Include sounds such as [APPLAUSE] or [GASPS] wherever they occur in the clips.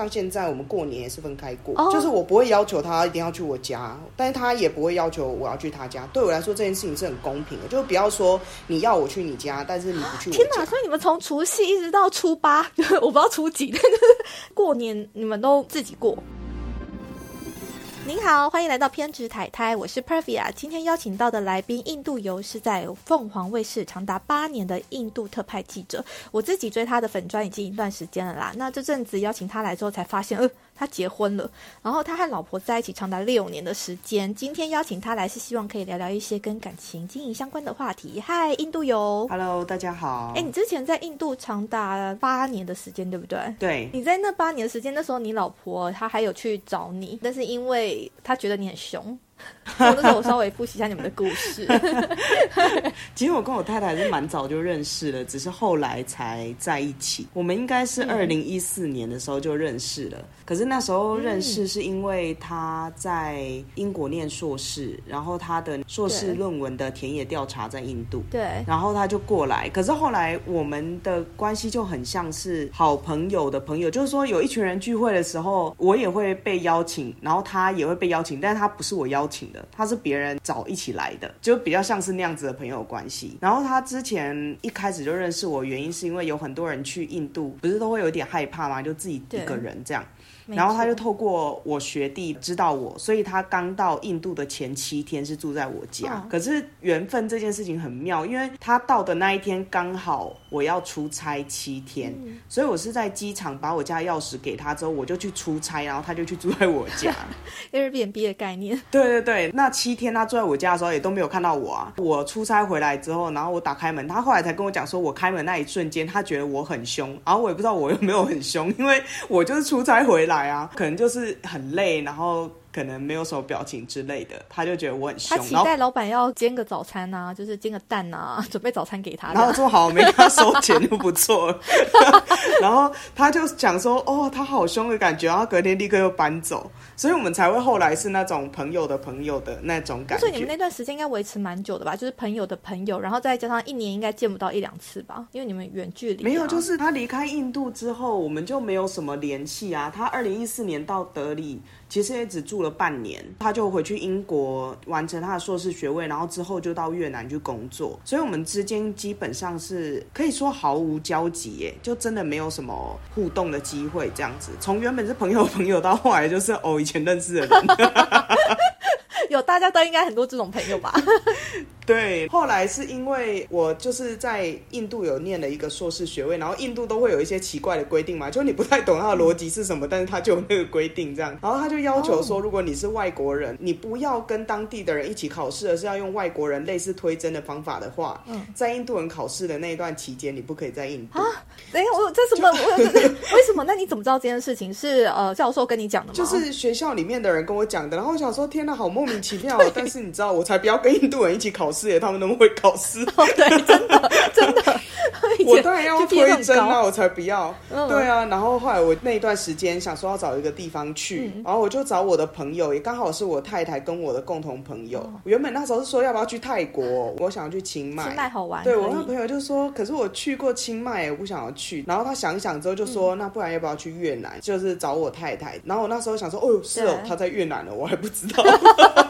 像现在我们过年也是分开过，哦就是我不会要求他一定要去我家，但是他也不会要求我要去他家。对我来说，这件事情是很公平的，就不要说你要我去你家，但是你不去我天哪！所以你们从除夕一直到初八，[LAUGHS] 我不知道初几，但就是过年你们都自己过。您好，欢迎来到偏执太太，我是 Pervia。今天邀请到的来宾，印度游是在凤凰卫视长达八年的印度特派记者。我自己追他的粉砖已经一段时间了啦。那这阵子邀请他来之后，才发现，呃，他结婚了，然后他和老婆在一起长达六年的时间。今天邀请他来，是希望可以聊聊一些跟感情经营相关的话题。嗨，印度游。Hello，大家好。哎、你之前在印度长达八年的时间，对不对？对，你在那八年的时间，那时候你老婆她还有去找你，但是因为她觉得你很凶，[LAUGHS] 我那时候我稍微复习一下你们的故事。[LAUGHS] 其实我跟我太太是蛮早就认识了，只是后来才在一起。我们应该是二零一四年的时候就认识了，可是那时候认识是因为他在英国念硕士，然后他的硕士论文的田野调查在印度。对，然后他就过来，可是后来我们的关系就很像是好朋友的朋友，就是说有一群人聚会的时候，我也会被邀请，然后他也会被邀请，但是他不是我邀请的，他是别人找一起来的，就比较像是那样子的朋友关系。然后他之前一开始就认识我，原因是因为有很多人去印度，不是都会有点害怕吗？就自己一个人这样。没然后他就透过我学弟知道我，所以他刚到印度的前七天是住在我家。嗯可是缘分这件事情很妙，因为他到的那一天刚好我要出差七天，嗯所以我是在机场把我家钥匙给他之后，我就去出差，然后他就去住在我家。[LAUGHS] Airbnb 的概念，对对对，那七天他住在我家的时候也都没有看到我啊。我出差回来之后，然后我打开门，他后来才跟我讲说，我开门那一瞬间，他觉得我很凶，然后我也不知道我有没有很凶，因为我就是出差回来啊，可能就是很累，然后可能没有什么表情之类的，他就觉得我很凶他，期待老板要煎个早餐啊，就是煎个蛋啊，准备早餐给他然后的。说好没跟他收钱就不错了，[LAUGHS] 然后他就讲说哦他好凶的感觉，然后隔天立刻又搬走，所以我们才会后来是那种朋友的朋友的那种感觉。所以你们那段时间应该维持蛮久的吧？就是朋友的朋友，然后再加上一年应该见不到一两次吧？因为你们远距离啊、没有，就是他离开印度之后，我们就没有什么联系啊。他二零一四年到德里，其实也只住了半年，他就回去英国完成他的硕士学位，然后之后就到越南去工作。所以我们之间基本上是可以说毫无交集，耶，就真的没有什么互动的机会。这样子，从原本是朋友朋友到后来就是哦以前认识的人。[LAUGHS] 有大家都应该很多这种朋友吧？[LAUGHS] 对，后来是因为我就是在印度有念了一个硕士学位，然后印度都会有一些奇怪的规定嘛，就你不太懂它的逻辑是什么，但是他就有那个规定这样，然后他就要求说，如果你是外国人，你不要跟当地的人一起考试，而是要用外国人类似推甄的方法的话，嗯在印度人考试的那一段期间，你不可以在印度。等一下，我有这什么？我有这为什么？那你怎么知道这件事情是呃教授跟你讲的吗？就是学校里面的人跟我讲的，然后我想说，天哪，好莫名其妙哦！但是你知道，我才不要跟印度人一起考试耶，他们那么会考试。哦，对，真的真的，[LAUGHS] 我当然要推很高甄啊，我才不要。嗯对啊，然后后来我那一段时间想说要找一个地方去，嗯然后我就找我的朋友，也刚好是我太太跟我的共同朋友。哦原本那时候是说要不要去泰国，我想要去清迈。清迈好玩，对我那朋友就说，可是我去过清迈，我不想要去。然后他想一想之后就嗯说，那不然要不要去越南？就是找我太太。然后我那时候想说，哦，是哦，对他在越南了，我还不知道。[LAUGHS]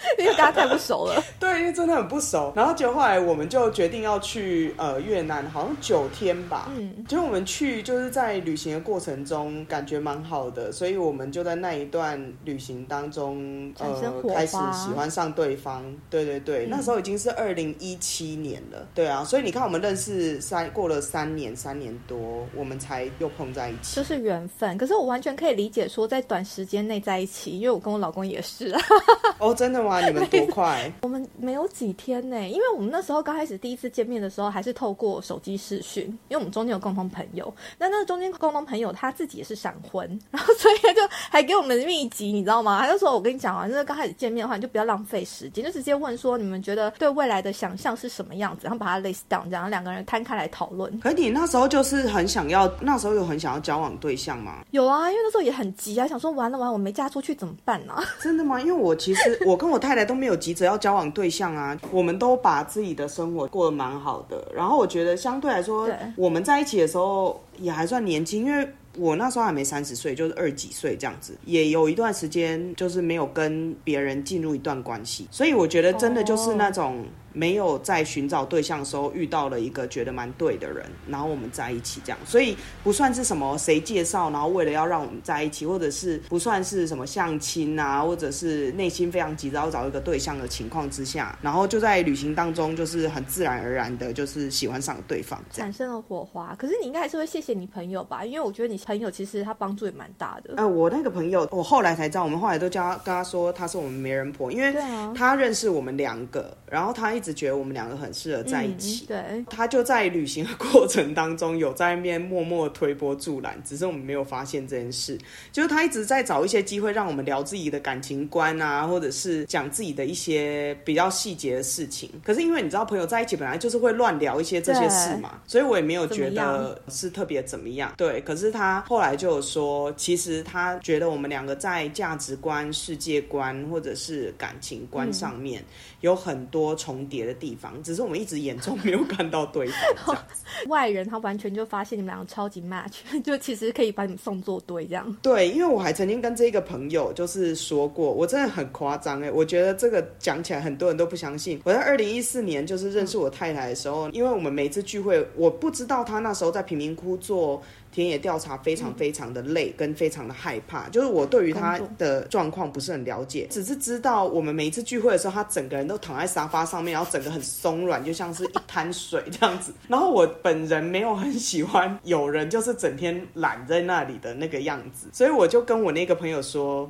[LAUGHS] 因为大家太不熟了。[LAUGHS] 对，因为真的很不熟。然后就后来我们就决定要去呃越南，好像九天吧。嗯，就我们去就是在旅行的过程中感觉蛮好的，所以我们就在那一段旅行当中呃开始喜欢上对方。对对对，嗯那时候已经是二零一七年了。对啊，所以你看我们认识三过了三年，三年多，我们才又碰在一起。就是缘分。可是我完全可以理解说，在短时间内在一起，因为我跟我老公也是啊，[LAUGHS] 哦，真的吗？你们多快？[LAUGHS] 我们没有几天呢，因为我们那时候刚开始第一次见面的时候，还是透过手机视讯，因为我们中间有共同朋友。那那个中间共同朋友他自己也是闪婚，然后所以他就还给我们秘籍，你知道吗？他就说：“我跟你讲啊，就是刚开始见面的话，你就不要浪费时间，就直接问说你们觉得对未来的想象是什么样子，然后把它 list down，这样两个人摊开来讨论。”可你那时候就是很想要，那时候有很想要交往对象吗？有啊，因为那时候也很急啊，想说完了完了，我没嫁出去怎么办呢、啊？[LAUGHS] 真的吗？因为我其实我跟我太太都没有急着要交往对象啊，我们都把自己的生活过得蛮好的。然后我觉得相对来说，我们在一起的时候，也还算年轻，因为我那时候还没三十岁，就是二几岁这样子，也有一段时间就是没有跟别人进入一段关系，所以我觉得真的就是那种。没有在寻找对象的时候遇到了一个觉得蛮对的人，然后我们在一起这样，所以不算是什么谁介绍，然后为了要让我们在一起，或者是不算是什么相亲啊，或者是内心非常急着要找一个对象的情况之下，然后就在旅行当中就是很自然而然的，就是喜欢上了对方，产生了火花。可是你应该还是会谢谢你朋友吧？因为我觉得你朋友其实他帮助也蛮大的。呃，我那个朋友，我后来才知道，我们后来都叫他跟他说他是我们媒人婆，因为他认识我们两个，然后他一直觉得我们两个很。很适合在一起，对，他就在旅行的 [LAUGHS] 过程当中有在那边默默推波助澜，只是我们没有发现这件事。就是他一直在找一些机会让我们聊自己的感情观啊，或者是讲自己的一些比较细节的事情。可是因为你知道，朋友在一起本来就是会乱聊一些这些事嘛，所以我也没有觉得是特别怎么样。对，可是他后来就有说，其实他觉得我们两个在价值观、世界观或者是感情观上面有很多重叠的地方，只是。我们一直眼中没有看到对方，[LAUGHS] 外人他完全就发现你们两个超级 match，[LAUGHS] 就其实可以把你们送作对这样。对，因为我还曾经跟这个朋友就是说过，我真的很夸张哎，我觉得这个讲起来很多人都不相信。我在二零一四年就是认识我太太的时候，因为我们每次聚会，我不知道她那时候在贫民窟做。田野调查非常非常的累，跟非常的害怕。就是我对于他的状况不是很了解，只是知道我们每一次聚会的时候，他整个人都躺在沙发上面，然后整个很松软，就像是一滩水这样子。[LAUGHS] 然后我本人没有很喜欢有人就是整天懒在那里的那个样子，所以我就跟我那个朋友说。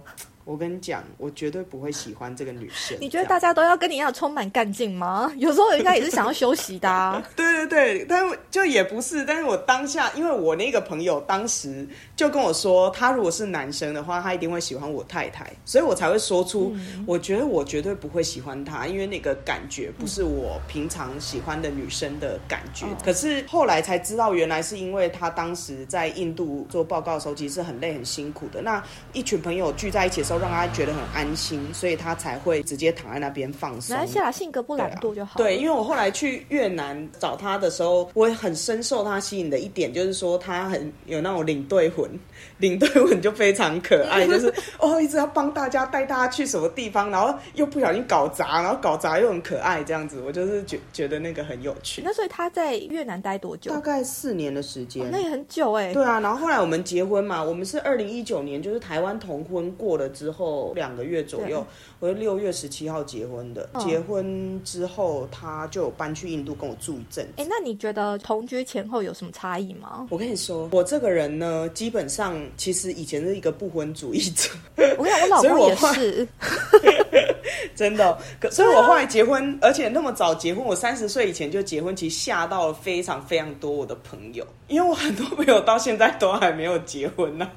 我跟你讲，我绝对不会喜欢这个女生。[LAUGHS] 你觉得大家都要跟你一样充满干劲吗？[LAUGHS] 有时候人家也是想要休息的。[LAUGHS] 对对对，但就也不是。但是我当下，因为我那个朋友当时就跟我说，他如果是男生的话，他一定会喜欢我太太，所以我才会说出，我觉得我绝对不会喜欢他，因为那个感觉不是我平常喜欢的女生的感觉。可是后来才知道，原来是因为他当时在印度做报告的时候，其实很累很辛苦的。那一群朋友聚在一起的时候。让他觉得很安心，所以他才会直接躺在那边放松。马来西亚，性格不懒惰就好。对，因为我后来去越南找他的时候，我很深受他吸引的一点，就是说他很有那种领队魂。[LAUGHS] 领队魂就非常可爱，[LAUGHS] 就是哦，一直要帮大家带大家去什么地方，然后又不小心搞砸，然后搞砸又很可爱这样子，我就是觉觉得那个很有趣。那所以他在越南待多久？大概四年的时间，那也很久哎。对啊，然后后来我们结婚嘛，我们是二零一九年，就是台湾同婚过了之后之后两个月左右，我是六月十七号结婚的。结婚之后他就搬去印度跟我住一阵。哎，那你觉得同居前后有什么差异吗？我跟你说，我这个人呢，基本上。其实以前是一个不婚主义者，我跟你讲，我老公也是，[LAUGHS] 真的。可所以，我后来结婚，而且那么早结婚，我三十岁以前就结婚，其实吓到了非常非常多我的朋友，因为我很多朋友到现在都还没有结婚呢。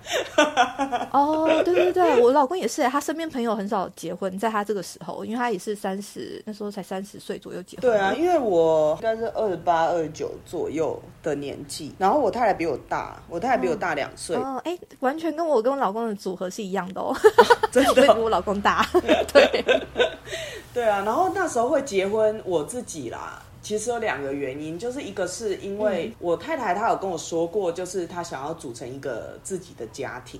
哦，对对对，我老公也是，他身边朋友很少结婚，在他这个时候，因为他也是三十，那时候才三十岁左右结婚。对啊，因为我应该是二十八、二十九左右的年纪，然后我太太比我大，我太太比我大两岁。哦，哎。完全跟我跟我老公的组合是一样的哦，[LAUGHS] 真的比我老公大。[LAUGHS] 对，[LAUGHS] 对啊。然后那时候会结婚，我自己啦，其实有两个原因，就是一个是因为我太太她有跟我说过，就是她想要组成一个自己的家庭，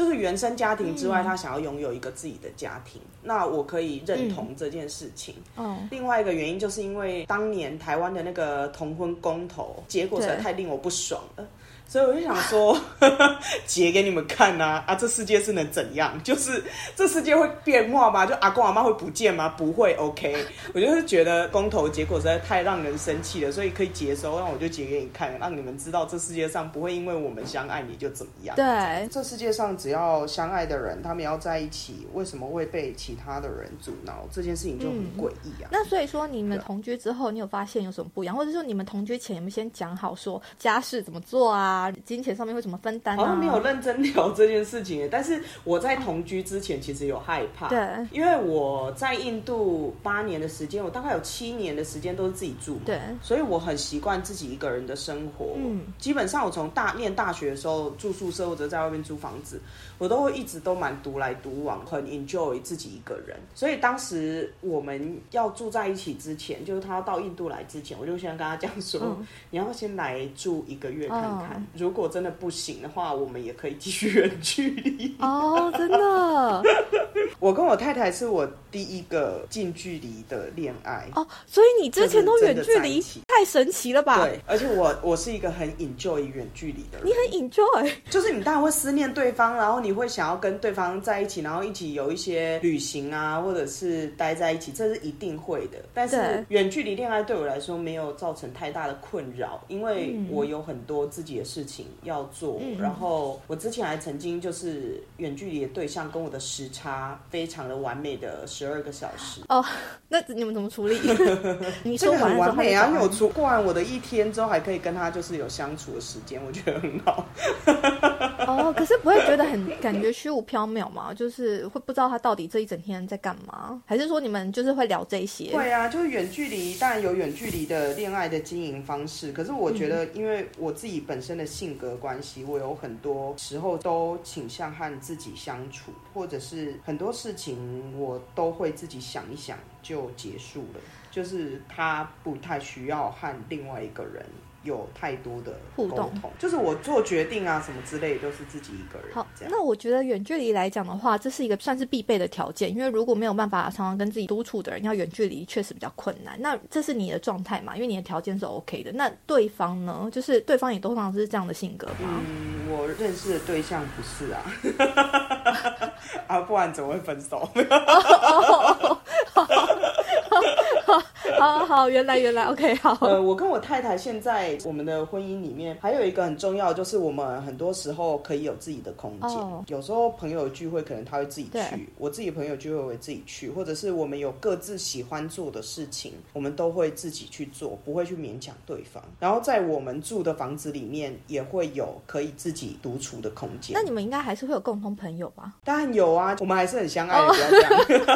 就是原生家庭之外，他想要拥有一个自己的家庭。那我可以认同这件事情。哦。另外一个原因就是因为当年台湾的那个同婚公投结果实在太令我不爽了。所以我就想说，[LAUGHS] 截给你们看呐！啊，这世界是能怎样？就是这世界会变化吗？就阿公阿妈会不见吗？不会。OK，我就是觉得公投结果实在太让人生气了，所以可以接收，那我就截给你看，让你们知道这世界上不会因为我们相爱你就怎么样。对，这世界上只要相爱的人，他们要在一起，为什么会被其他的人阻挠？这件事情就很诡异啊。那所以说，你们同居之后，你有发现有什么不一样？或者说，你们同居前有没有先讲好说家事怎么做啊？金钱上面会怎么分担？好像没有认真聊这件事情，但是我在同居之前其实有害怕，对，因为我在印度八年的时间，我大概有七年的时间都是自己住，对，所以我很习惯自己一个人的生活。嗯，基本上我从大念大学的时候住宿舍或者在外面租房子，我都会一直都蛮独来独往，很 enjoy 自己一个人。所以当时我们要住在一起之前，就是他要到印度来之前，我就先跟他讲说，你要先来住一个月看看。如果真的不行的话，我们也可以继续远距离。哦，真的我跟我太太是我第一个近距离的恋爱。哦，所以你之前都远距离太神奇了吧？对，而且我我是一个很 enjoy 远距离的人你。很 enjoy，就是你当然会思念对方，然后你会想要跟对方在一起，然后一起有一些旅行啊，或者是待在一起，这是一定会的。但是远距离恋爱对我来说没有造成太大的困扰，因为嗯我有很多自己的事情要做。然后我之前还曾经就是远距离的对象跟我的时差非常的完美的十二个小时。哦，那你们怎么处理？[LAUGHS] 你这个说完完美啊！因为我出过完我的一天之后，还可以跟他就是有相处的时间，我觉得很好。哦，[LAUGHS] 可是不会觉得很感觉虚无缥缈吗？就是会不知道他到底这一整天在干嘛，还是说你们就是会聊这些？会啊，就是远距离，当然有远距离的恋爱的经营方式。可是我觉得，因为我自己本身的性格关系，我有很多时候都倾向和自己相处，或者是很多事情我都会自己想一想就结束了。就是他不太需要和另外一个人有太多的互动，就是我做决定啊什么之类，都是自己一个人好。那我觉得远距离来讲的话，这是一个算是必备的条件，因为如果没有办法常常跟自己督促的人，要远距离确实比较困难。那这是你的状态嘛？因为你的条件是 OK 的。那对方呢？就是对方也通常是这样的性格吗？嗯，我认识的对象不是啊，[LAUGHS] 啊，不然怎么会分手？[LAUGHS] 好好，原来原来 OK [LAUGHS] 好。呃，我跟我太太现在我们的婚姻里面还有一个很重要，就是我们很多时候可以有自己的空间。哦有时候朋友聚会可能他会自己去，我自己朋友聚会我会自己去，或者是我们有各自喜欢做的事情，我们都会自己去做，不会去勉强对方。然后在我们住的房子里面也会有可以自己独处的空间那。你们应该还是会有共同朋友吧？当然有啊，我们还是很相爱哦的，不要这样。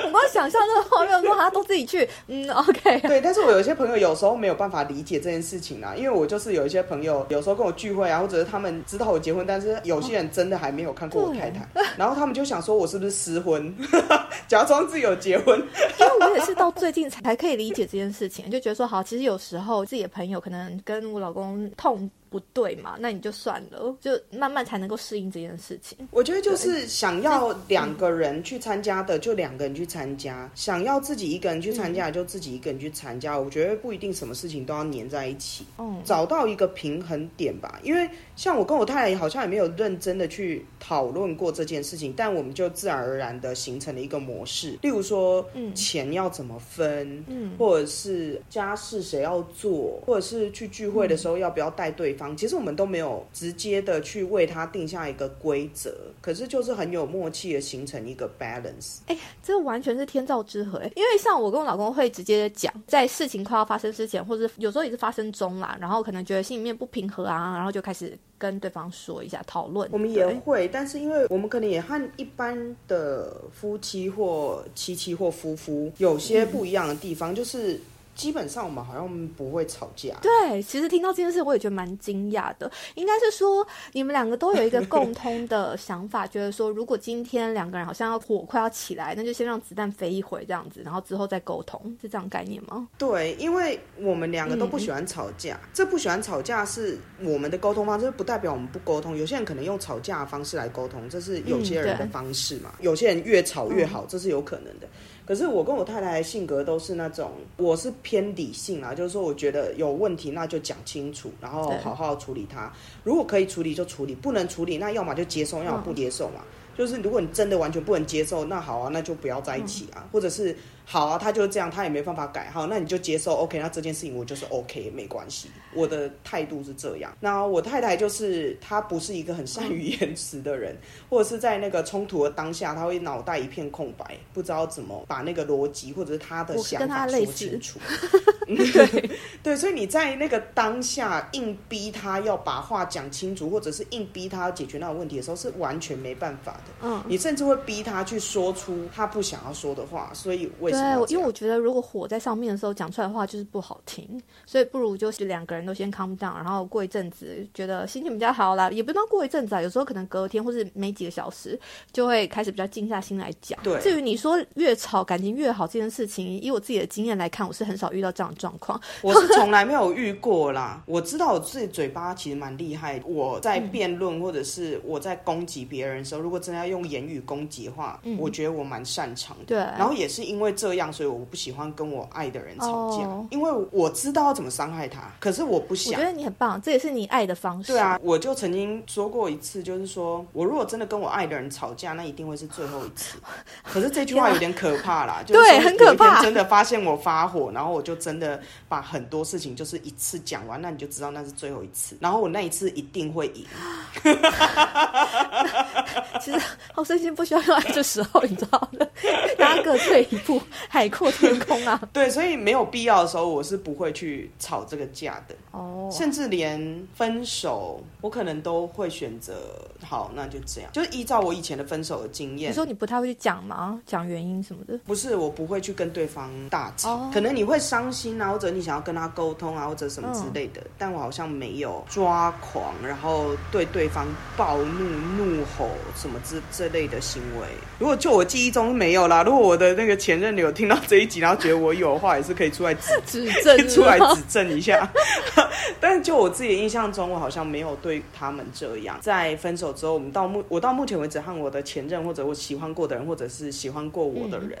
[LAUGHS] 我光想象这个画面，说他都自己去，嗯，OK。[LAUGHS] 对，但是我有一些朋友有时候没有办法理解这件事情啊，因为我就是有一些朋友有时候跟我聚会啊，或者是他们知道我结婚，但是有些人真的还没有看过我太太，然后他们就想说我是不是失婚，[LAUGHS] 假装自己有结婚。因为我也是到最近才可以理解这件事情，就觉得说好，其实有时候自己的朋友可能跟我老公痛不对嘛，那你就算了，就慢慢才能够适应这件事情。我觉得就是想要两个人去参加的，就两个人去参加；想要自己一个人去参加的，就自己一个人去参加。我觉得不一定什么事情都要黏在一起。嗯，找到一个平衡点吧。因为像我跟我太太好像也没有认真的去讨论过这件事情，但我们就自然而然的形成了一个模式，例如说，嗯钱要怎么分，嗯或者是家事谁要做，或者是去聚会的时候要不要带对方，其实我们都没有直接的去为他定下一个规则，可是就是很有默契的形成一个 balance。哎、这完全是天造之合哎！因为像我跟我老公会直接讲，在事情快要发生之前，或者是有时候也是发生中啦，然后可能觉得心里面不平和啊，然后就开始跟对方说一下讨论。我们也对会，但是因为我们可能也和一般的夫妻或妻妻或夫妇有些不一样的地方，就是基本上我们好像不会吵架。对，其实听到这件事，我也觉得蛮惊讶的。应该是说，你们两个都有一个共通的想法，觉得说，如果今天两个人好像要火快要起来，那就先让子弹飞一回这样子，然后之后再沟通，是这样概念吗？对，因为我们两个都不嗯喜欢吵架，这不喜欢吵架是我们的沟通方式，不代表我们不沟通。有些人可能用吵架的方式来沟通，这是有些人的方式嘛。有些人越吵越好，这是有可能的。可是我跟我太太的性格都是那种，我是偏理性啊，就是说我觉得有问题那就讲清楚，然后好好处理它。如果可以处理就处理，不能处理那要么就接受，要么不接受嘛。就是如果你真的完全不能接受，那好啊，那就不要在一起啊，或者是好啊，他就是这样，他也没办法改，好，那你就接受，OK，那这件事情我就是 OK，没关系，我的态度是这样。那我太太就是她不是一个很善于言辞的人，或者是在那个冲突的当下，她会脑袋一片空白，不知道怎么把那个逻辑或者是她的想法说清楚。[LAUGHS] [LAUGHS] 对对，所以你在那个当下硬逼他要把话讲清楚，或者是硬逼他解决那个问题的时候，是完全没办法的。嗯，你甚至会逼他去说出他不想要说的话，所以为什么对，因为我觉得如果火在上面的时候讲出来的话就是不好听，所以不如就是两个人都先 calm down，然后过一阵子觉得心情比较好啦，也不能过一阵子啊，有时候可能隔天或是没几个小时就会开始比较静下心来讲。对至于你说越吵感情越好这件事情，以我自己的经验来看，我是很少遇到这样的状况。我是从来没有遇过啦。我知道我自己嘴巴其实蛮厉害，我在辩论或者是我在攻击别人的时候，如果真的要用言语攻击的话，我觉得我蛮擅长的。对，然后也是因为这样，所以我不喜欢跟我爱的人吵架，哦因为我知道要怎么伤害他，可是我不想我觉。得你很棒，这也是你爱的方式。对啊，我就曾经说过一次，就是说我如果真的跟我爱的人吵架，那一定会是最后一次。[LAUGHS] 可是这句话有点可怕啦，[LAUGHS] 就是对很可怕真的发现我发火，然后我就真的把很多事情就是一次讲完，那你就知道那是最后一次。然后我那一次一定会赢。[LAUGHS] 其实好胜心不需要用在这时候，你知道的，大家各退一步，海阔天空啊。[LAUGHS] 对，所以没有必要的时候，我是不会去吵这个架的。哦，甚至连分手，我可能都会选择好，那就这样，就是依照我以前的分手的经验。你说你不太会去讲吗？讲原因什么的？不是，我不会去跟对方大吵，哦可能你会伤心啊，或者你想要跟他沟通啊，或者什么之类的，但我好像没有抓狂，然后对对方暴怒、怒吼什么之这类的行为。如果就我记忆中没有啦，如果我的那个前任有听到这一集，然后觉得我有的话，也是可以出来指 [LAUGHS] 指正出来指正一下。[LAUGHS] 但就我自己的印象中，我好像没有对他们这样。在分手之后，我们到目我到目前为止和我的前任或者我喜欢过的人，或者是喜欢过我的人。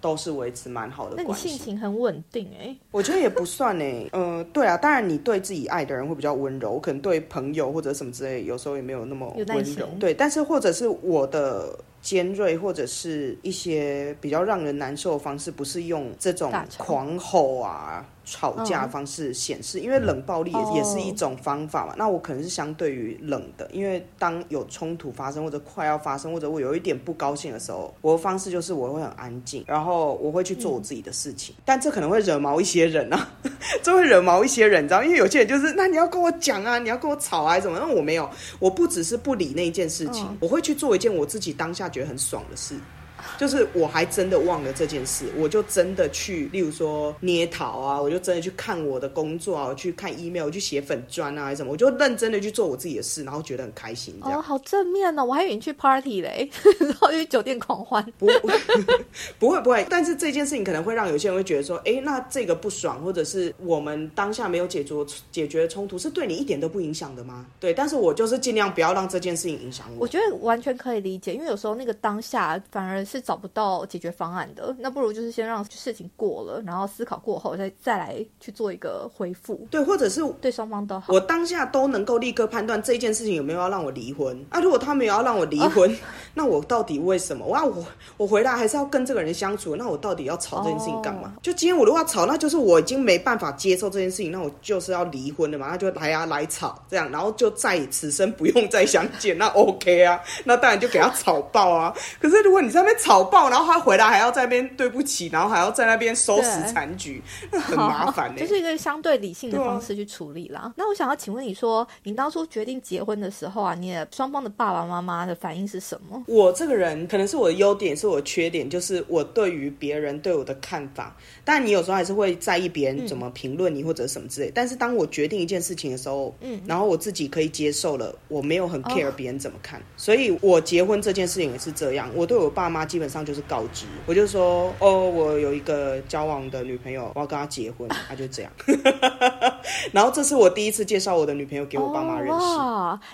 都是维持蛮好的关系那你，性情很稳定哎、我觉得也不算呢。呃，对啊，当然你对自己爱的人会比较温柔，我可能对朋友或者什么之类，有时候也没有那么温柔。对，但是或者是我的尖锐，或者是一些比较让人难受的方式，不是用这种狂吼啊、吵架的方式显示，因为冷暴力也、哦也是一种方法嘛。那我可能是相对于冷的，因为当有冲突发生或者快要发生，或者我有一点不高兴的时候，我的方式就是我会很安静，然后我会去做我自己的事情。但这可能会惹毛一些人啊，[LAUGHS] 这会惹毛一些人，你知道？因为有些人就是，那你要跟我讲啊，你要跟我吵啊，什么？那我没有，我不只是不理那一件事情，我会去做一件我自己当下觉得很爽的事。就是我还真的忘了这件事，我就真的去，例如说捏陶啊，我就真的去看我的工作啊，我去看 email，我去写粉砖啊，还是什么，我就认真的去做我自己的事，然后觉得很开心。哦，好正面哦！我还以为你去 party 嘞，[LAUGHS] 然后去酒店狂欢。不 [LAUGHS] 不会不会，但是这件事情可能会让有些人会觉得说，哎，那这个不爽，或者是我们当下没有解决解决冲突，是对你一点都不影响的吗？对，但是我就是尽量不要让这件事情影响我。我觉得完全可以理解，因为有时候那个当下反而是找不到解决方案的，那不如就是先让事情过了，然后思考过后再再来去做一个回复，对，或者是对双方都好。我当下都能够立刻判断这件事情有没有要让我离婚啊。如果他没有要让我离婚，[LAUGHS] 那我到底为什么？我要我我回来还是要跟这个人相处？那我到底要吵这件事情干嘛？就今天我如果要吵，那就是我已经没办法接受这件事情，那我就是要离婚了嘛。那就来啊来吵这样，然后就再此生不用再相见，那 OK 啊？那当然就给他吵爆啊。可是如果你在那边吵爆，然后他回来还要在那边对不起，然后还要在那边收拾残局，那很麻烦呢、就是一个相对理性的方式去处理啦。那我想要请问你说，你当初决定结婚的时候啊，你的双方的爸爸妈妈的反应是什么？我这个人可能是我的优点，是我的缺点，就是我对于别人对我的看法。但你有时候还是会在意别人怎么评论你或者什么之类。但是当我决定一件事情的时候，嗯，然后我自己可以接受了，我没有很 care 别人怎么看。所以我结婚这件事情也是这样。我对我爸妈基本上就是告知，我就说哦，我有一个交往的女朋友，我要跟她结婚，他就这样。[LAUGHS] 然后这是我第一次介绍我的女朋友给我爸妈认识。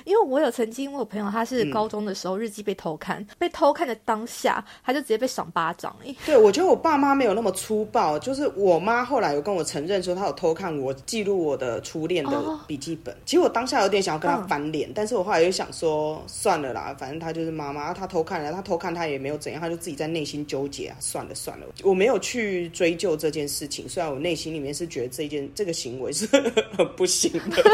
因为我有曾经我有朋友，他是高中的时候日记被偷看，被偷看的当下，他就直接被赏巴掌哎。对，我觉得我爸妈没有那么粗暴，就是我妈后来有跟我承认说，她有偷看我记录我的初恋的哦笔记本。其实我当下有点想要跟她翻脸，但是我后来又想说，算了啦，反正她就是妈妈，她偷看了，她偷看她也没有怎样，他就自己在内心纠结啊，算了算了，我没有去追究这件事情。虽然我内心里面是觉得这件这个行为是 [LAUGHS] 不行的，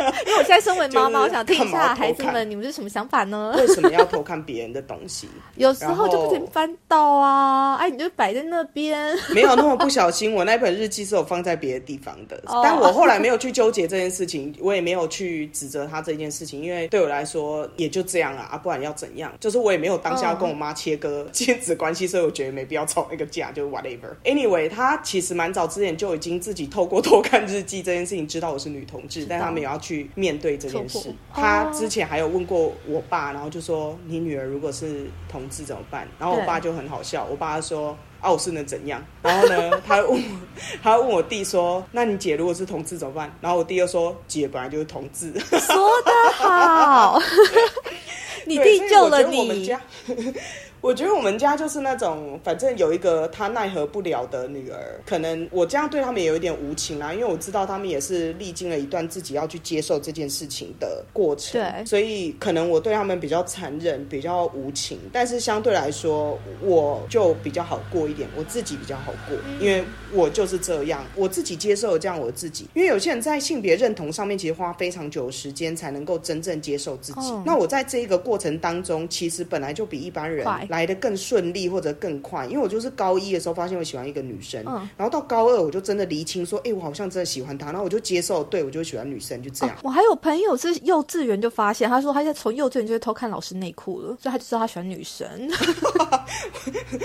[LAUGHS] 因为我现在身为妈妈，就是我想听一下孩子们，你们是什么想法呢？为什么要偷看别人的东西？[LAUGHS] 有时候就不然后小心翻到啊，哎，你就摆在那边。没有那么不小心，我那本日记是有放在别的地方的，[LAUGHS] 哦但我后来没有去纠结这件事情，我也没有去指责他这件事情，因为对我来说也就这样啊，啊，不然要怎样？就是我也没有当下跟我妈切割亲子关系，所以我觉得没必要吵那个架，就是 whatever。Anyway，他其实蛮早之前就已经自己透过偷看日记这件事情知道我是女同志，但他没有要去面对这件事。他哦之前还有问过我爸，然后就说你女儿如果是同志怎么办？然后我爸就很好笑，我爸说。啊，啊，我是能怎样？[LAUGHS] 然后呢，他问我，他问我弟说，那你姐如果是同志怎么办？然后我弟又说，姐本来就是同志。说得好，[LAUGHS] 你弟救了你。我觉得我们家就是那种，反正有一个他奈何不了的女儿，可能我这样对他们也有一点无情啊，因为我知道他们也是历经了一段自己要去接受这件事情的过程，对，所以可能我对他们比较残忍，比较无情，但是相对来说，我就比较好过一点，我自己比较好过，因为我就是这样，我自己接受了这样我自己，因为有些人在性别认同上面其实花非常久的时间才能够真正接受自己，那我在这一个过程当中，其实本来就比一般人来的更顺利或者更快，因为我就是高一的时候发现我喜欢一个女生，然后到高二我就真的厘清说，哎，我好像真的喜欢她，然后我就接受，对我就喜欢女生，就这样。我还有朋友是幼稚园就发现，他说他在从幼稚园就会偷看老师内裤了，所以他就知道他喜欢女生。[LAUGHS]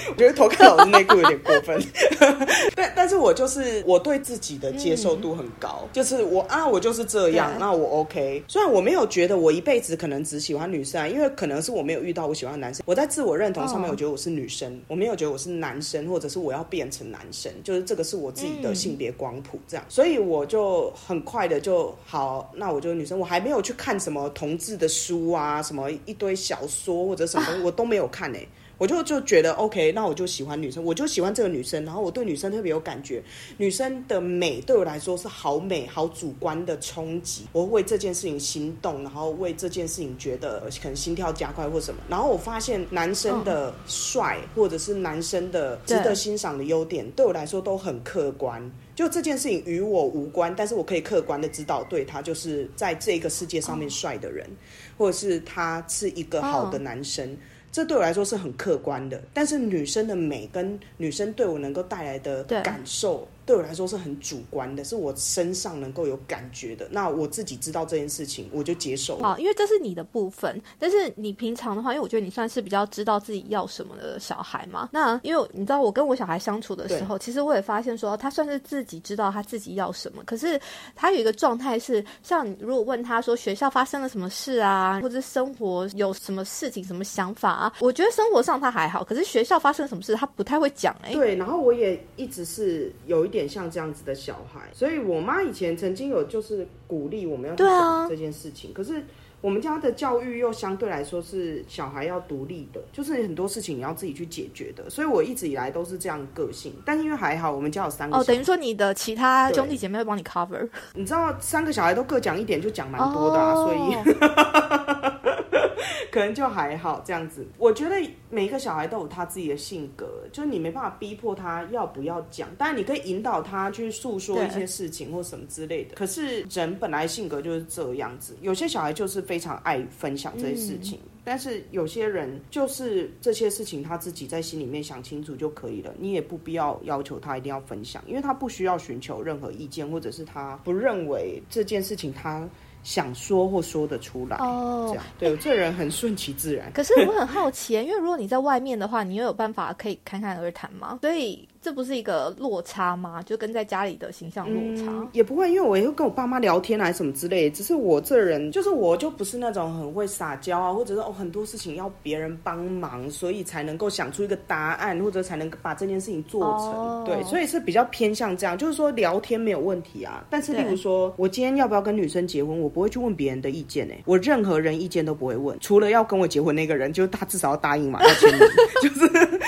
我觉得偷看老师内裤有点过分，[LAUGHS] 但但是我就是我对自己的接受度很高，就是我啊，我就是这样，那我 OK。虽然我没有觉得我一辈子可能只喜欢女生，啊，因为可能是我没有遇到我喜欢的男生，我在自我认同上面，我觉得我是女生，我没有觉得我是男生，或者是我要变成男生，就是这个是我自己的性别光谱这样，所以我就很快的就好，那我就女生，我还没有去看什么同志的书啊，什么一堆小说或者什么，[LAUGHS] 我都没有看诶。我就就觉得 OK，那我就喜欢女生，我就喜欢这个女生，然后我对女生特别有感觉。女生的美对我来说是好美、好主观的冲击，我为这件事情心动，然后为这件事情觉得可能心跳加快或什么。然后我发现男生的帅，或者是男生的值得欣赏的优点，对我来说都很客观。就这件事情与我无关，但是我可以客观的知道，对他就是在这个世界上面帅的人，或者是他是一个好的男生。这对我来说是很客观的，但是女生的美跟女生对我能够带来的感受。对我来说是很主观的，是我身上能够有感觉的。那我自己知道这件事情，我就接受。好，因为这是你的部分。但是你平常的话，因为我觉得你算是比较知道自己要什么的小孩嘛。那因为你知道，我跟我小孩相处的时候，其实我也发现说，他算是自己知道他自己要什么。可是他有一个状态是，像你如果问他说学校发生了什么事啊，或者生活有什么事情、什么想法啊，我觉得生活上他还好，可是学校发生了什么事，他不太会讲。哎，对。然后我也一直是有一点像这样子的小孩，所以我妈以前曾经有就是鼓励我们要讲这件事情。可是我们家的教育又相对来说是小孩要独立的，就是很多事情你要自己去解决的。所以我一直以来都是这样个性。但因为还好，我们家有三个哦，等于说你的其他兄弟姐妹会帮你 cover。你知道三个小孩都各讲一点，就讲蛮多的啊，所以。[LAUGHS] 可能就还好这样子，我觉得每一个小孩都有他自己的性格，就是你没办法逼迫他要不要讲，但你可以引导他去诉说一些事情或什么之类的。可是人本来性格就是这样子，有些小孩就是非常爱分享这些事情，但是有些人就是这些事情他自己在心里面想清楚就可以了，你也不必要要求他一定要分享，因为他不需要寻求任何意见，或者是他不认为这件事情他。想说或说得出来，这样对我这人很顺其自然。可是我很好奇，因为如果你在外面的话，你又有办法可以侃侃而谈吗？所以。这不是一个落差吗？就跟在家里的形象落差也不会，因为我也会跟我爸妈聊天啊什么之类。只是我这人就是我就不是那种很会撒娇啊，或者是哦很多事情要别人帮忙，所以才能够想出一个答案，或者才能把这件事情做成。对，所以是比较偏向这样，就是说聊天没有问题啊。但是例如说我今天要不要跟女生结婚，我不会去问别人的意见诶，我任何人意见都不会问，除了要跟我结婚那个人，就是他至少要答应嘛，要签名，[LAUGHS] 就是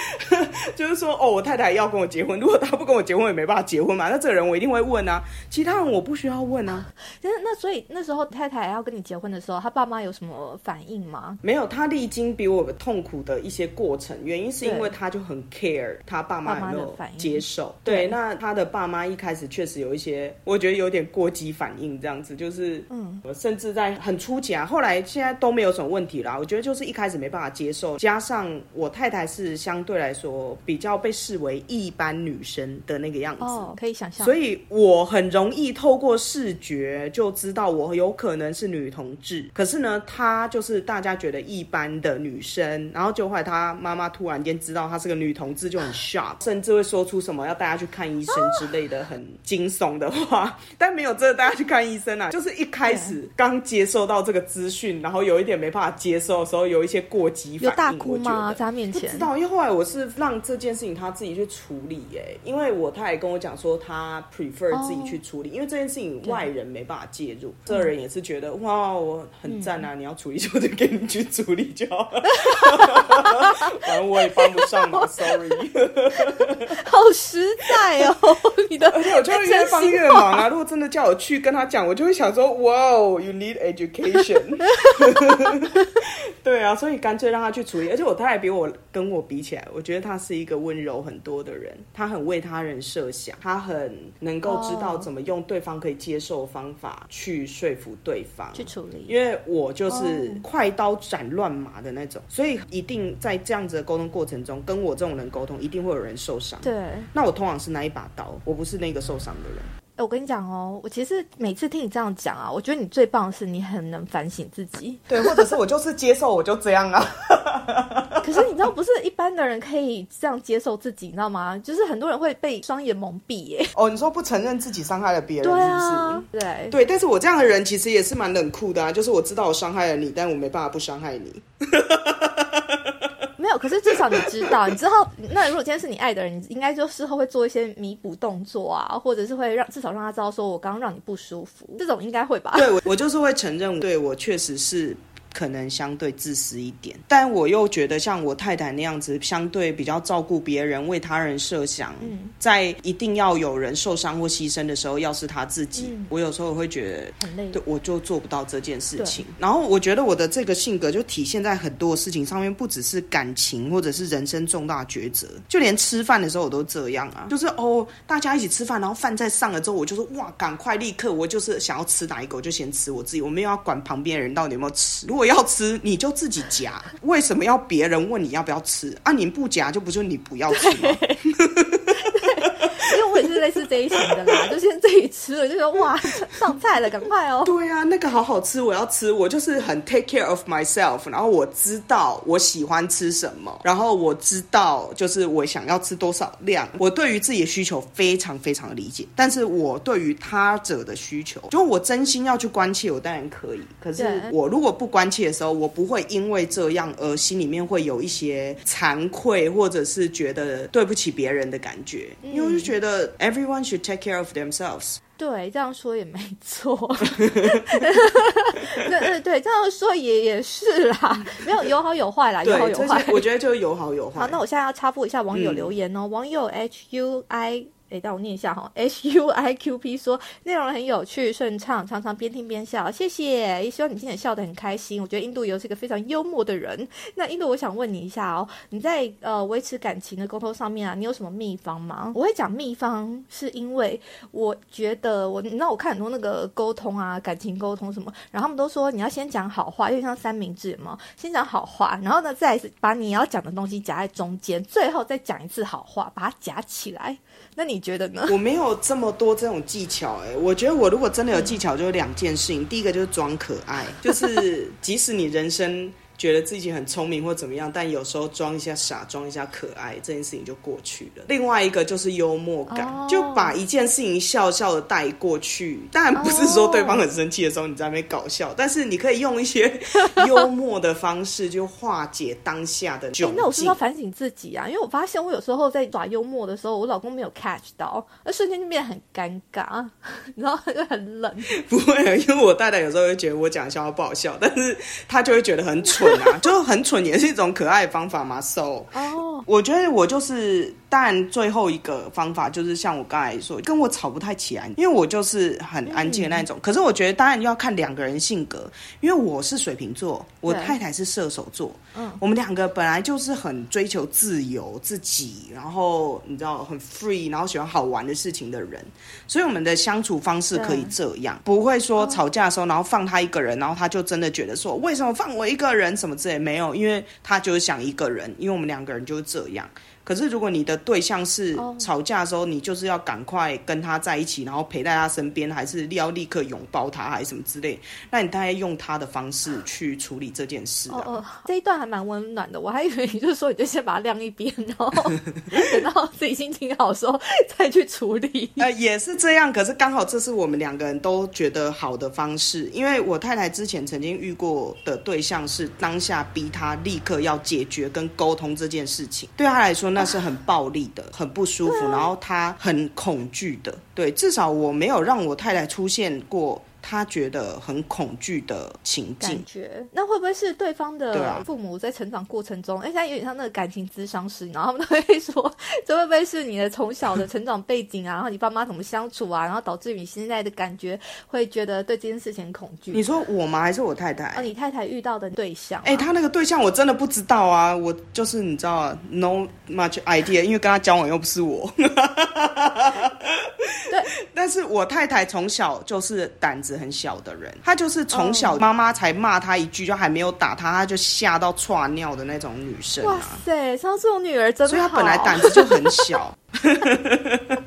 就是说哦，我太太要跟我。结婚，如果他不跟我结婚，也没办法结婚嘛。那这个人我一定会问啊，其他人我不需要问啊。那那所以那时候太太要跟你结婚的时候，他爸妈有什么反应吗？没有，他历经比我痛苦的一些过程，原因是因为他就很 care 他爸妈有没有接受。对，那他的爸妈一开始确实有一些，我觉得有点过激反应，这样子就是嗯，甚至在很初期啊，后来现在都没有什么问题啦。我觉得就是一开始没办法接受，加上我太太是相对来说比较被视为一。般女生的那个样子，可以想象，所以我很容易透过视觉就知道我有可能是女同志。可是呢，她就是大家觉得一般的女生，然后就后来她妈妈突然间知道她是个女同志，就很 [GASPS] shock，甚至会说出什么要带她去看医生之类的很惊悚的话。[LAUGHS] 但没有真的带她去看医生啊，就是一开始刚接受到这个资讯，然后有一点没办法接受的时候，有一些过激反应。有大哭吗？在她面前？不知道，因为后来我是让这这件事情他自己去处理耶，因为我他也跟我讲说他 prefer 自己去处理，因为这件事情外人没办法介入，这人也是觉得哇我很赞啊，你要处理就得给你去处理就好了，[LAUGHS] 反正我也帮不上忙，sorry。[LAUGHS] 好实在哦，[LAUGHS] 你的，而且我就会越帮越忙啊。如果真的叫我去跟他讲，我就会想说，哇哦，you need education。对啊，所以干脆让他去处理。而且我太太比我跟我比起来，我觉得他是一个温柔很多的人，他很为他人设想，他很能够知道怎么用对方可以接受的方法去说服对方去处理。因为我就是快刀斩乱麻的那种，所以一定在这样子的沟通过程中，跟我这种人沟通，一定会有人受伤。对，那我通常是那一把刀，我不是那个受伤的人。哎，我跟你讲哦，我其实每次听你这样讲啊，我觉得你最棒的是你很能反省自己。对，或者是我就是接受，我就这样啊。[LAUGHS] 可是你知道，不是一般的人可以这样接受自己，你知道吗？就是很多人会被双眼蒙蔽耶。哦，你说不承认自己伤害了别人，对啊，对对。但是我这样的人其实也是蛮冷酷的啊，就是我知道我伤害了你，但我没办法不伤害你。[LAUGHS] 可是至少你知道，[LAUGHS] 你之后，那如果今天是你爱的人，你应该就事后会做一些弥补动作啊，或者是会让至少让他知道，说我刚刚让你不舒服，这种应该会吧？对，我我就是会承认，对我确实是。可能相对自私一点，但我又觉得像我太太那样子，相对比较照顾别人、为他人设想，在一定要有人受伤或牺牲的时候，要是他自己，我有时候会觉得很累，对，我就做不到这件事情。然后我觉得我的这个性格就体现在很多事情上面，不只是感情或者是人生重大抉择，就连吃饭的时候我都这样啊，就是哦，大家一起吃饭，然后饭菜上了之后，我就说哇，赶快立刻，我就是想要吃哪一口，就先吃我自己，我没有要管旁边人到底有没有吃，如果。要吃你就自己夹，为什么要别人问你要不要吃啊？你不夹就不就你不要吃吗？[LAUGHS] 类似这一型的啦，[LAUGHS] 就先自己吃了，就说哇上菜了，赶快哦。对啊，那个好好吃，我要吃。我就是很 take care of myself，然后我知道我喜欢吃什么，然后我知道就是我想要吃多少量。我对于自己的需求非常非常的理解，但是我对于他者的需求，就我真心要去关切，我当然可以。可是我如果不关切的时候，我不会因为这样而心里面会有一些惭愧，或者是觉得对不起别人的感觉，因为我就觉得 everyone should take care of themselves。对，这样说也没错。[LAUGHS] 对对对，这样说也也是啦，[LAUGHS] 没有有好有坏啦，有好有坏。我觉得就有好有坏。好，那我现在要插播一下网友留言哦，网友 H U I。哎，让我念一下哈，H U I Q P 说内容很有趣、顺畅，常常边听边笑，谢谢。也希望你今天笑得很开心。我觉得印度游是一个非常幽默的人。那印度，我想问你一下哦，你在呃维持感情的沟通上面啊，你有什么秘方吗？我会讲秘方，是因为我觉得我，你知道我看很多那个沟通啊，感情沟通什么，然后他们都说你要先讲好话，因为像三明治嘛，先讲好话，然后呢再把你要讲的东西夹在中间，最后再讲一次好话，把它夹起来。那你觉得呢？我没有这么多这种技巧哎，我觉得我如果真的有技巧，就有两件事情。第一个就是装可爱，就是即使你人生。觉得自己很聪明或怎么样，但有时候装一下傻，装一下可爱，这件事情就过去了。另外一个就是幽默感，就把一件事情笑笑的带过去。当然不是说对方很生气的时候你在那边搞笑，但是你可以用一些 [LAUGHS] 幽默的方式就化解当下的。那我是要反省自己啊，因为我发现我有时候在耍幽默的时候，我老公没有 catch 到，那瞬间就变得很尴尬，[LAUGHS] 然后就很冷。不会，因为我太太有时候会觉得我讲笑话不好笑，但是他就会觉得很蠢。[LAUGHS] 就很蠢，也是一种可爱的方法嘛。So，哦，我觉得我就是。但最后一个方法就是像我刚才说，跟我吵不太起来，因为我就是很安静的那种。可是我觉得当然要看两个人性格，因为我是水瓶座，我太太是射手座，嗯，我们两个本来就是很追求自由、自己，然后你知道很 free，然后喜欢好玩的事情的人，所以我们的相处方式可以这样，不会说吵架的时候，然后放他一个人，然后他就真的觉得说为什么放我一个人什么之类，没有，因为他就是想一个人，因为我们两个人就是这样。可是，如果你的对象是哦吵架的时候，你就是要赶快跟他在一起，然后陪在他身边，还是要立刻拥抱他，还是什么之类？那你大概用他的方式去处理这件事啊。哦哦，这一段还蛮温暖的，我还以为你就是说你就先把它晾一边，然后 [LAUGHS] 等到自己心情好的时候再去处理。呃，[LAUGHS] 也是这样，可是刚好这是我们两个人都觉得好的方式，因为我太太之前曾经遇过的对象是当下逼他立刻要解决跟沟通这件事情，对他来说那是很暴力的，很不舒服，然后他很恐惧的。对，至少我没有让我太太出现过她觉得很恐惧的情境感。觉那会不会是对方的啊父母在成长过程中，哎、现在有点像那个感情咨商师，然后他们都会说，[LAUGHS] 这会不会是你的从小的成长背景啊，然后你爸妈怎么相处啊，然后导致你现在的感觉会觉得对这件事情很恐惧？你说我吗？还是我太太？哦，你太太遇到的对象、啊，哎、他那个对象我真的不知道啊，我就是你知道啊，no much idea，因为跟他交往又不是我。[LAUGHS] 对，[LAUGHS] 但是我太太从小就是胆子很小的人，她就是从小妈妈才骂她一句，就还没有打她，她就吓到窜尿的那种女生哇啊。塞，像这种女儿真的，所以她本来胆子就很小。[LAUGHS]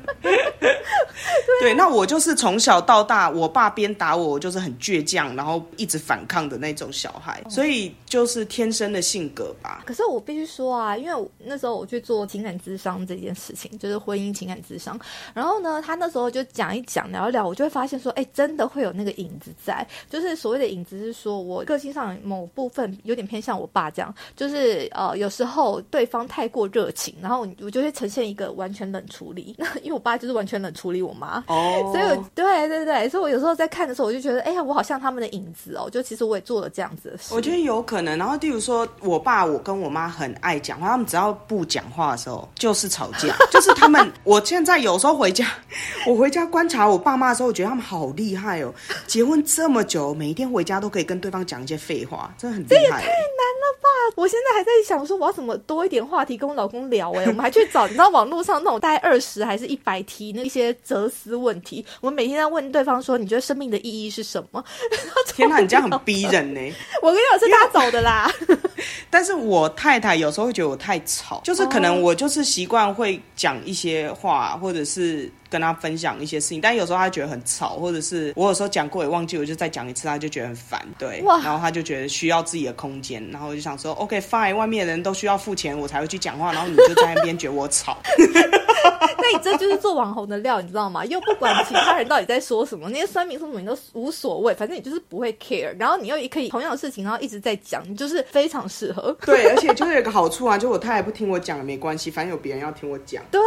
对，那我就是从小到大，我爸边打我，我就是很倔强，然后一直反抗的那种小孩，所以就是天生的性格吧。可是我必须说啊，因为那时候我去做情感智商这件事情，就是婚姻情感智商。然后呢，他那时候就讲一讲，聊一聊，我就会发现说，哎，真的会有那个影子在。就是所谓的影子，是说我个性上某部分有点偏向我爸这样，就是呃，有时候对方太过热情，然后我就会呈现一个完全冷处理。那 [LAUGHS] 因为我爸就是完全冷处理我妈，哦 [LAUGHS] 所以我对对对，所以我有时候在看的时候，我就觉得，哎呀，我好像他们的影子哦。就其实我也做了这样子的事。我觉得有可能。然后，例如说，我爸、我跟我妈很爱讲话，他们只要不讲话的时候就是吵架，[LAUGHS] 就是他们。我现在有时候回家，我回家观察我爸妈的时候，我觉得他们好厉害哦，结婚这么久，每一天回家都可以跟对方讲一些废话，真的很厉害。太难了吧我现在还在想说，我要怎么多一点话题跟我老公聊、哎，我们还去找你知道网络上那种大概二十还是一百题那一些哲思问题，我们每天在问对方说，你觉得生命的意义是什么？[LAUGHS] 天哪，你这样很逼人呢。我跟你讲是他走的啦，[LAUGHS] 但是我太太有时候会觉得我太吵，就是可能我就是习惯会讲一些话，或者是跟他分享一些事情，但有时候他觉得很吵，或者是我有时候讲过也忘记，我就再讲一次，他就觉得很烦，对，然后他就觉得需要自己的空间，然后我就想说，OK fine，外面的人都需要付钱，我才会去讲话，然后你就在那边觉得我吵，[LAUGHS] 那你这就是做网红的料，你知道吗？又不管其他人到底在说什么，那些酸民说什么你都无所谓，反正你就是不会 care，然后你又可以同样的事情，然后一直在讲，你就是非常适合。[LAUGHS] 对，而且就是有个好处啊，就我太太不听我讲也没关系，反正有别人要听我讲。对，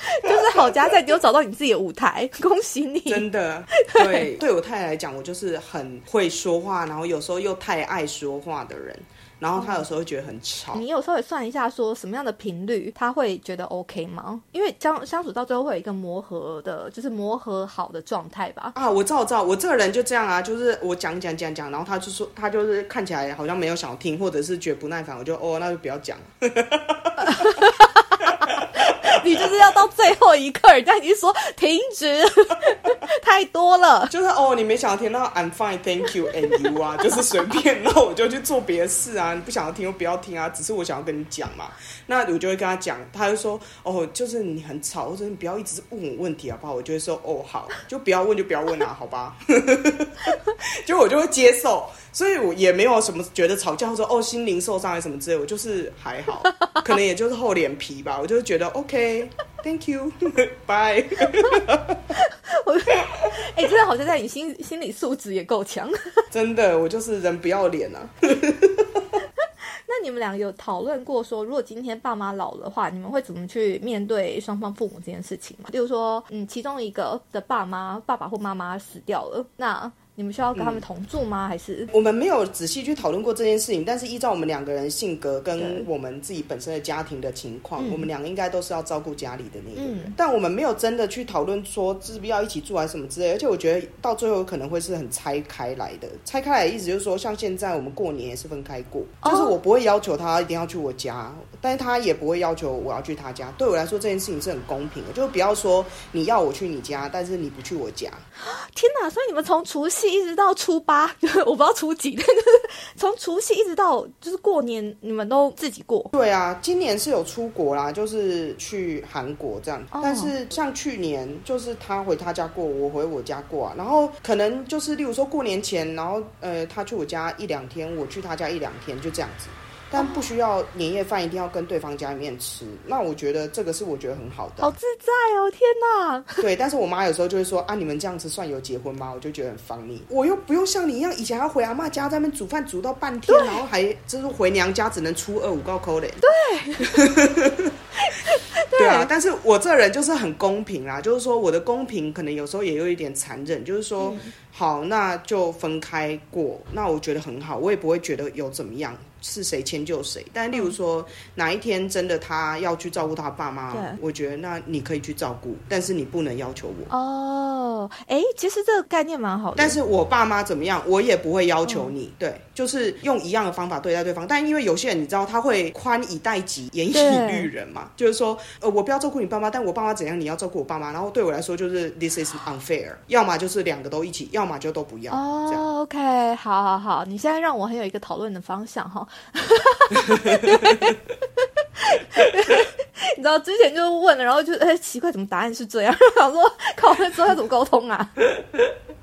[LAUGHS] 就是好家在，你有找到你自己的舞台，[LAUGHS] 恭喜你！真的，对，[LAUGHS] 对我太太来讲，我就是很会说话，然后有时候又太爱说话的人，然后她有时候会觉得很吵。你有稍微算一下，说什么样的频率她会觉得 OK 吗？因为相相处到最后会有一个磨合的，就是磨合好的状态吧。啊，我知道，我知道，我这个人就这样啊，就是我讲讲讲讲，然后他就说，他就是看起来好像没有想听，或者是觉得不耐烦，我就哦，那就不要讲。你就是要到最后一刻，人家已经说停止，太多了。就是哦，你没想要听，到 I'm fine, thank you and you 啊，就是随便，那我就去做别的事啊。你不想要听就不要听啊，只是我想要跟你讲嘛。那我就会跟他讲，他就说哦，就是你很吵，或者你不要一直问我问题好不好？我就会说哦好，就不要问就不要问啊，好吧？[LAUGHS] 就我就会接受，所以我也没有什么觉得吵架或者说哦心灵受伤还是什么之类，我就是还好，[LAUGHS] 可能也就是厚脸皮吧，我就是觉得 OK，Thank you，Bye。[LAUGHS] [LAUGHS] 我哎、真的好像在你心心理素质也够强。真的，我就是人不要脸啊。那你们两个有讨论过说，如果今天爸妈老了的话，你们会怎么去面对双方父母这件事情吗？例如说，嗯，其中一个的爸妈、爸爸或妈妈死掉了，那你们需要跟他们同住吗？还是我们没有仔细去讨论过这件事情，但是依照我们两个人性格跟我们自己本身的家庭的情况，嗯我们两个应该都是要照顾家里的那个人。嗯但我们没有真的去讨论说是不是要一起住还是什么之类。而且我觉得到最后可能会是很拆开来的。拆开来的意思就是说，像现在我们过年也是分开过，哦就是我不会要求他一定要去我家，但是他也不会要求我要去他家。对我来说，这件事情是很公平的，就是不要说你要我去你家，但是你不去我家。天哪！所以你们从除夕一直到初八，[LAUGHS] 就是我不知道初几，但是从除夕一直到就是过年，你们都自己过？对啊，今年是有出国啦，就是去韩国这样。哦但是像去年，就是他回他家过，我回我家过啊。然后可能就是例如说过年前，然后呃他去我家一两天，我去他家一两天，就这样子。但不需要年夜饭一定要跟对方家里面吃，那我觉得这个是我觉得很好的。好自在哦！天哪，对，但是我妈有时候就会说啊，你们这样子算有结婚吗？我就觉得很方你，我又不用像你一样，以前还要回阿妈家在那边煮饭煮到半天，然后还就是回娘家只能初二五高扣嘞。对，[LAUGHS] 对啊，但是我这人就是很公平啦，就是说我的公平可能有时候也有一点残忍，就是说、好那就分开过，那我觉得很好，我也不会觉得有怎么样。是谁迁就谁，但例如说、哪一天真的他要去照顾他爸妈对，我觉得那你可以去照顾，但是你不能要求我。哦，哎，其实这个概念蛮好的。但是我爸妈怎么样，我也不会要求你。对，就是用一样的方法对待对方。但因为有些人你知道，他会宽以待己，严以律人嘛，就是说，呃，我不要照顾你爸妈，但我爸妈怎样，你要照顾我爸妈。然后对我来说，就是 this is unfair，要么就是两个都一起，要么就都不要。哦、oh,，OK，好好好，你现在让我很有一个讨论的方向哈。[LAUGHS] 你知道之前就问了，然后就哎奇怪，怎么答案是这样？[LAUGHS] 想说考完之后要怎么沟通啊？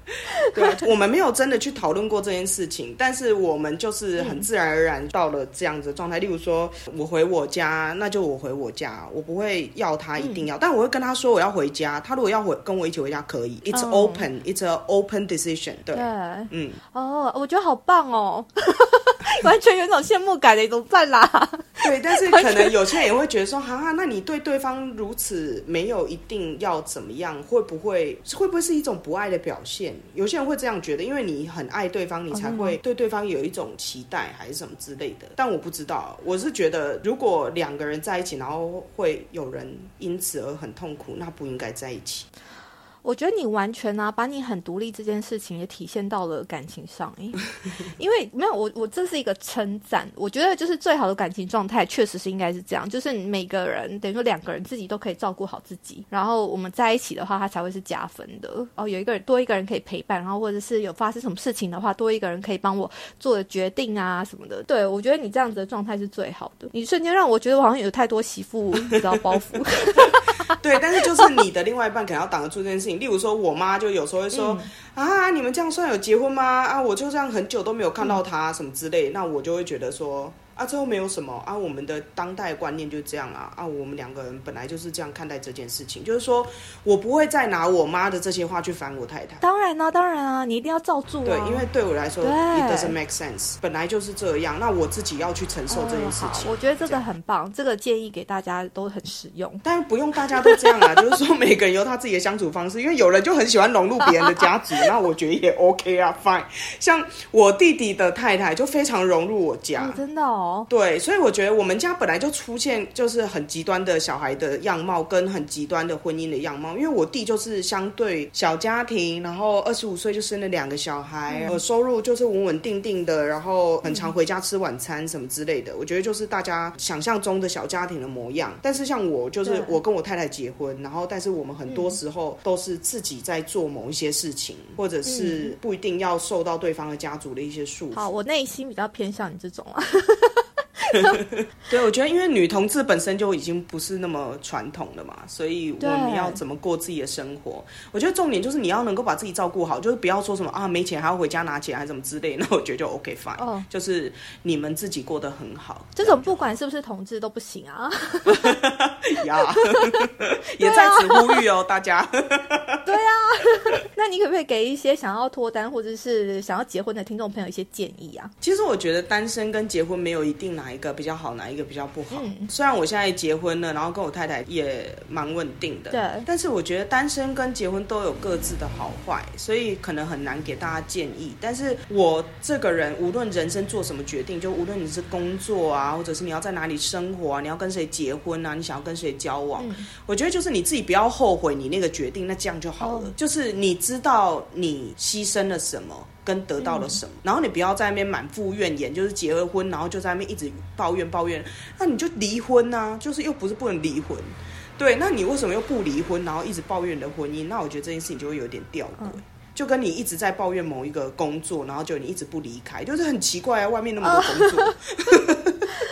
[LAUGHS] 我们没有真的去讨论过这件事情，但是我们就是很自然而然到了这样子的状态。例如说，我回我家，那就我回我家，我不会要他一定要，但我会跟他说我要回家。他如果要回跟我一起回家，可以，It's 嗯 open，It's a open decision 对。对，嗯，哦，我觉得好棒哦，[LAUGHS] 完全有一种羡慕感的，怎么办啦？[LAUGHS] 对，但是可能有些人也会觉得说，哈哈，那你对对方如此没有一定要怎么样，会不会会不会是一种不爱的表现？有些人会这样觉得，因为你很爱对方，你才会对对方有一种期待，还是什么之类的。但我不知道，我是觉得，如果两个人在一起，然后会有人因此而很痛苦，那不应该在一起。我觉得你完全啊，把你很独立这件事情也体现到了感情上，诶，[LAUGHS] 因为没有我，我这是一个称赞。我觉得就是最好的感情状态，确实是应该是这样，就是每个人等于说两个人自己都可以照顾好自己，然后我们在一起的话，它才会是加分的。哦，有一个人多一个人可以陪伴，然后或者是有发生什么事情的话，多一个人可以帮我做决定啊什么的。对我觉得你这样子的状态是最好的。你瞬间让我觉得我好像有太多媳妇你知道包袱。[LAUGHS] [LAUGHS] 对，但是就是你的另外一半可能要挡得住这件事情。例如说，我妈就有时候会说、啊，你们这样算有结婚吗？啊，我就这样很久都没有看到他、什么之类，那我就会觉得说。啊，最后没有什么啊，我们的当代观念就这样啊啊，我们两个人本来就是这样看待这件事情，就是说我不会再拿我妈的这些话去烦我太太。当然啦、当然啊，你一定要照住啊。对，因为对我来说，it doesn't make sense，本来就是这样，那我自己要去承受这件事情。我觉得这个很棒，这个建议给大家都很实用。但不用大家都这样啊，[LAUGHS] 就是说每个人有他自己的相处方式，因为有人就很喜欢融入别人的家族，那我觉得也 OK 啊，fine。像我弟弟的太太就非常融入我家，哦，真的哦，对，所以我觉得我们家本来就出现就是很极端的小孩的样貌，跟很极端的婚姻的样貌。因为我弟就是相对小家庭，然后二十五岁就生了两个小孩，呃，收入就是稳稳定定的，然后很常回家吃晚餐什么之类的。我觉得就是大家想象中的小家庭的模样。但是像我，就是我跟我太太结婚，然后但是我们很多时候都是自己在做某一些事情，或者是不一定要受到对方的家族的一些束缚。好，我内心比较偏向你这种啊。[LAUGHS] 对，我觉得因为女同志本身就已经不是那么传统了嘛，所以我们要怎么过自己的生活？我觉得重点就是你要能够把自己照顾好，就是不要说什么啊没钱还要回家拿钱还是什么之类，那我觉得就 OK fine，、哦就是你们自己过得很好这种不管是不是同志都不行啊。[LAUGHS] 呀，[LAUGHS] 也在此呼吁哦，大家。对啊，那你可不可以给一些想要脱单或者是想要结婚的听众朋友一些建议啊？其实我觉得单身跟结婚没有一定哪一个比较好，哪一个比较不好。嗯虽然我现在结婚了，然后跟我太太也蛮稳定的，对但是我觉得单身跟结婚都有各自的好坏，所以可能很难给大家建议。但是我这个人，无论人生做什么决定，就无论你是工作啊，或者是你要在哪里生活啊，你要跟谁结婚啊，你想要跟谁交往，我觉得就是你自己不要后悔你那个决定，那这样就好了。哦就是你知道你牺牲了什么。跟得到了什么，然后你不要在那边满腹怨言，就是结了婚，然后就在那边一直抱怨抱怨，那你就离婚呐、就是又不是不能离婚，对，那你为什么又不离婚，然后一直抱怨你的婚姻？那我觉得这件事情就会有点吊诡。就跟你一直在抱怨某一个工作，然后就你一直不离开，就是很奇怪啊，外面那么多工作。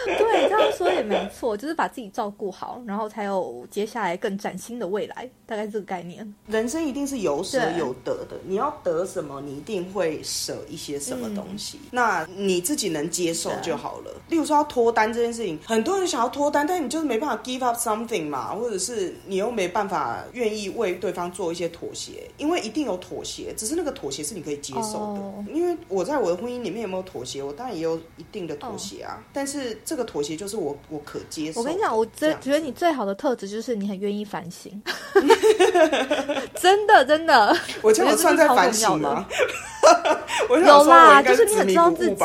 [LAUGHS] 对，这样说也没错，就是把自己照顾好，然后才有接下来更崭新的未来，大概这个概念。人生一定是有舍有得的，你要得什么，你一定会舍一些什么东西，嗯。那你自己能接受就好了。例如说要脱单这件事情，很多人想要脱单，但你就是没办法 give up something 嘛，或者是你又没办法愿意为对方做一些妥协，因为一定有妥协，只是那个妥协是你可以接受的。哦。因为我在我的婚姻里面有没有妥协，我当然也有一定的妥协啊，但是这个妥协就是我我可接受。我跟你讲，我真觉得你最好的特质就是你很愿意反省，真 [LAUGHS] 的真的。[LAUGHS] 我觉得省这是超吗？[LAUGHS] 我想说有啦就是你很知道自己。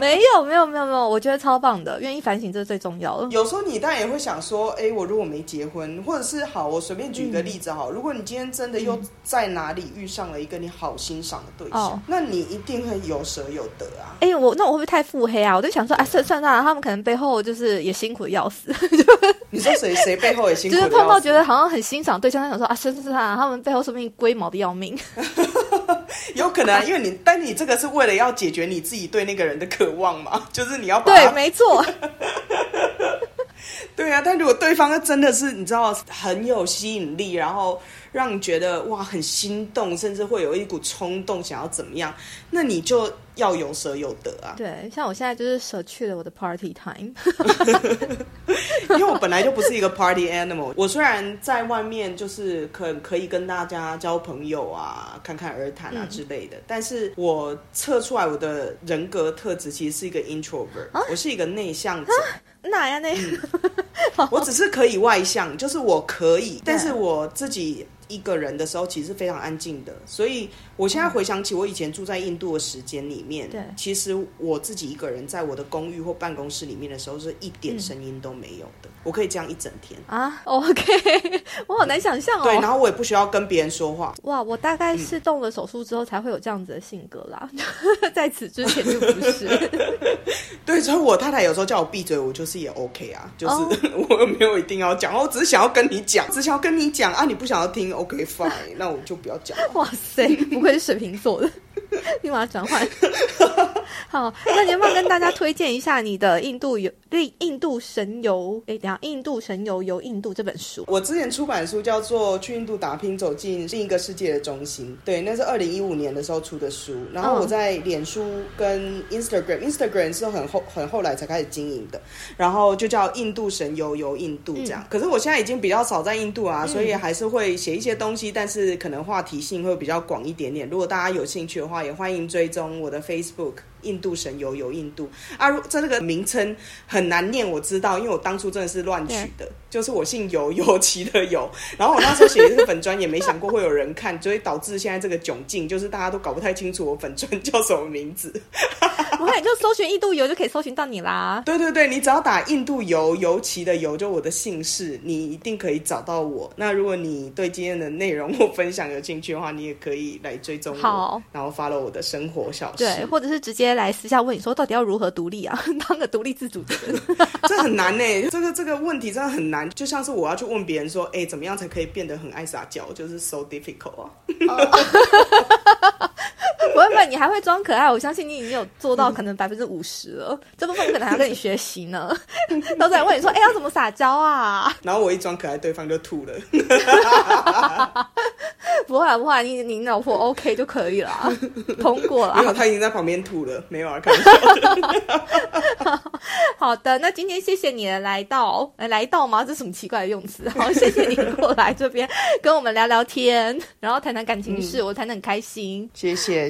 [LAUGHS] 没有没有没有没有，我觉得超棒的，愿意反省这是最重要的。有时候你当然也会想说，哎、我如果没结婚，或者是好，我随便举一个例子好，如果你今天真的又在哪里遇上了一个你好欣赏的对象，哦那你一定会有舍有得啊。哎、我那我会不会太腹黑啊？我就想说，啊，算算了，他们可能背后就是也辛苦的要死，[LAUGHS] 你说谁谁背后也辛苦就是碰到，觉得好像很欣赏对象，他想说啊，算算算了，他们背后说不定龟毛的要命。[LAUGHS] [LAUGHS] 有可能、啊，[LAUGHS] 因为你，但你这个是为了要解决你自己对那个人的渴望嘛，[LAUGHS] 就是你要把对，没错，对啊，但如果对方真的是你知道很有吸引力，然后让你觉得哇很心动，甚至会有一股冲动想要怎么样，那你就要有舍有得啊。对，像我现在就是舍去了我的 party time。[LAUGHS] 因为我本来就不是一个 party animal，我虽然在外面就是可可以跟大家交朋友啊、侃侃而谈啊之类的，但是我测出来我的人格特质其实是一个 introvert，、我是一个内向者。哪呀那？[LAUGHS] 我只是可以外向，就是我可以，[LAUGHS] 但是我自己一个人的时候其实是非常安静的，所以我现在回想起我以前住在印度的时间里面，对其实我自己一个人在我的公寓或办公室里面的时候是一点声音都没有的，我可以这样一整天。啊，OK，[LAUGHS] 我好难想象哦对，然哦。后我也不需要跟别人说话，哇，我大概是动了手术之后才会有这样子的性格啦，[LAUGHS] 在此之前就不是。[LAUGHS] 对，所以我太太有时候叫我闭嘴，我就是也 OK 啊，就是、哦我没有一定要讲，我只是想要跟你讲，只想要跟你讲啊，你不想要听，OK fine，那我就不要讲。哇塞，不是水瓶座的，[LAUGHS] 立马转换。好，那你要不要跟大家推荐一下你的印度游、对印度神游？哎，等下，印度神游游印度这本书。我之前出版书叫做《去印度打拼，走进另一个世界的中心》，对，那是二零一五年的时候出的书。然后我在脸书跟 Instagram，Instagram 是很后很后来才开始经营的，然后就叫印度神游游印度这样。可是我现在已经比较少在印度啊，所以还是会写一些东西，但是可能话题性会比较广一点点。如果大家有兴趣的话，也欢迎追踪我的 Facebook。印度神游游印度。啊，这这个名称很难念，我知道，因为我当初真的是乱取的，就是我姓尤，尤其的尤。[LAUGHS] 然后我那时候写这个粉砖，也没想过会有人看，所以导致现在这个窘境，就是大家都搞不太清楚我粉砖叫什么名字。[LAUGHS] 不会，你就搜寻印度游就可以搜寻到你啦。对对对，你只要打印度游尤其的尤，就我的姓氏，你一定可以找到我。那如果你对今天的内容或分享有兴趣的话，你也可以来追踪我，好然后 follow 我的生活小事。对，或者是直接来私下问你说，到底要如何独立啊？[LAUGHS] 当个独立自主的人。这很难呢、这个这个问题真的很难，就像是我要去问别人说，哎、怎么样才可以变得很爱撒娇，就是 so difficult 啊。[LAUGHS] 不会你还会装可爱，我相信你已经有做到可能百分之五十了。这部分我可能还要跟你学习呢。[LAUGHS] 都在问你说，[LAUGHS] 哎、要怎么撒娇啊？然后我一装可爱，对方就吐了。不会啊不会啊，你你老婆 OK 就可以了啊，通过了没有，啊。他已经在旁边吐了，没有啊，开玩笑。好的，那今天谢谢你的来到，呃来到吗？这是什么奇怪的用词？好，谢谢你过来这边跟我们聊聊天，然后谈谈感情事，我谈得很开心。谢谢